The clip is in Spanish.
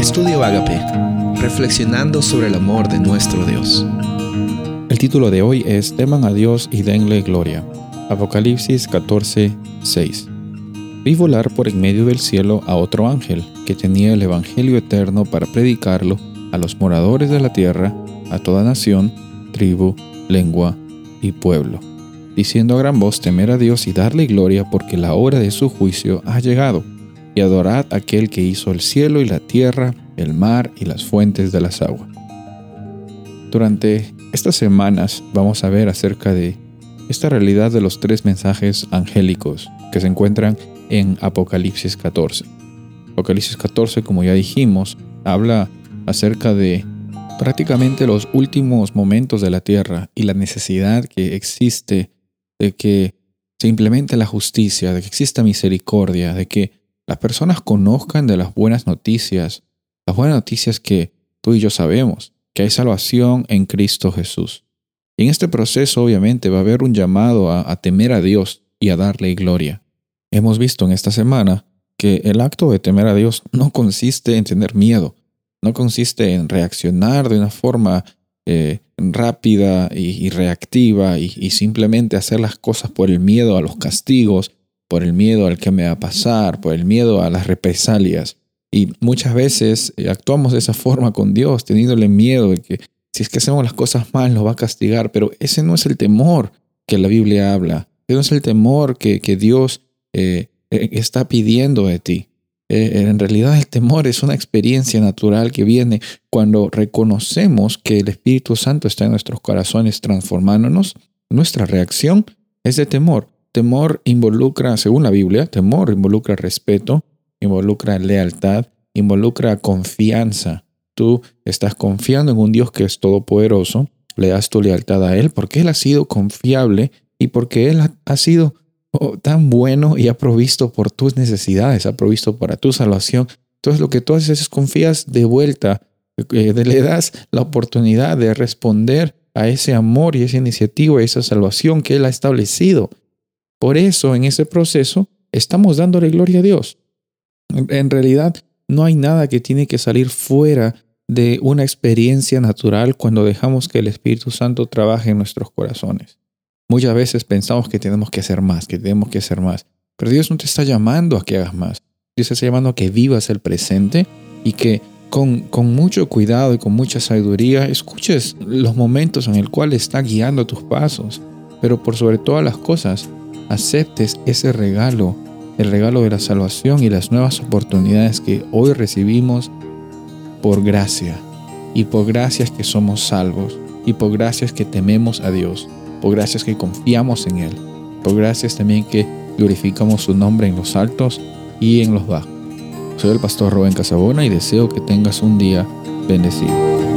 Estudio Agape, reflexionando sobre el amor de nuestro Dios. El título de hoy es Teman a Dios y denle gloria. Apocalipsis 14, 6. Vi volar por en medio del cielo a otro ángel que tenía el Evangelio eterno para predicarlo a los moradores de la tierra, a toda nación, tribu, lengua y pueblo, diciendo a gran voz temer a Dios y darle gloria porque la hora de su juicio ha llegado y adorad a aquel que hizo el cielo y la tierra, el mar y las fuentes de las aguas. Durante estas semanas vamos a ver acerca de esta realidad de los tres mensajes angélicos que se encuentran en Apocalipsis 14. Apocalipsis 14, como ya dijimos, habla acerca de prácticamente los últimos momentos de la tierra y la necesidad que existe de que se implemente la justicia, de que exista misericordia, de que las personas conozcan de las buenas noticias, las buenas noticias que tú y yo sabemos, que hay salvación en Cristo Jesús. Y en este proceso obviamente va a haber un llamado a, temer a Dios y a darle gloria. Hemos visto en esta semana que el acto de temer a Dios no consiste en tener miedo, no consiste en reaccionar de una forma eh, rápida y, reactiva y, simplemente hacer las cosas por el miedo a los castigos por el miedo al que me va a pasar, por el miedo a las represalias. Y muchas veces eh, actuamos de esa forma con Dios, teniéndole miedo de que si es que hacemos las cosas mal nos va a castigar, pero ese no es el temor que la Biblia habla, ese no es el temor que, que Dios eh, eh, está pidiendo de ti. en realidad el temor es una experiencia natural que viene cuando reconocemos que el Espíritu Santo está en nuestros corazones transformándonos. Nuestra reacción es de temor. Temor involucra, según la Biblia, temor involucra respeto, involucra lealtad, involucra confianza. Tú estás confiando en un Dios que es todopoderoso, le das tu lealtad a Él porque Él ha sido confiable y porque Él ha sido oh, tan bueno y ha provisto por tus necesidades, ha provisto para tu salvación. Entonces lo que tú haces es confías de vuelta, eh, le das la oportunidad de responder a ese amor y esa iniciativa, esa salvación que Él ha establecido. Por eso, en ese proceso, estamos dándole gloria a Dios. En realidad, no hay nada que tiene que salir fuera de una experiencia natural cuando dejamos que el Espíritu Santo trabaje en nuestros corazones. Muchas veces pensamos que tenemos que hacer más, que tenemos que hacer más, pero Dios no te está llamando a que hagas más. Dios te está llamando a que vivas el presente y que con, con mucho cuidado y con mucha sabiduría escuches los momentos en el cual está guiando tus pasos, pero por sobre todas las cosas, aceptes ese regalo, el regalo de la salvación y las nuevas oportunidades que hoy recibimos por gracia. Y por gracias que somos salvos. Y por gracias que tememos a Dios. Por gracias que confiamos en Él. Por gracias también que glorificamos su nombre en los altos y en los bajos. Soy el pastor Rubén Casabona y deseo que tengas un día bendecido.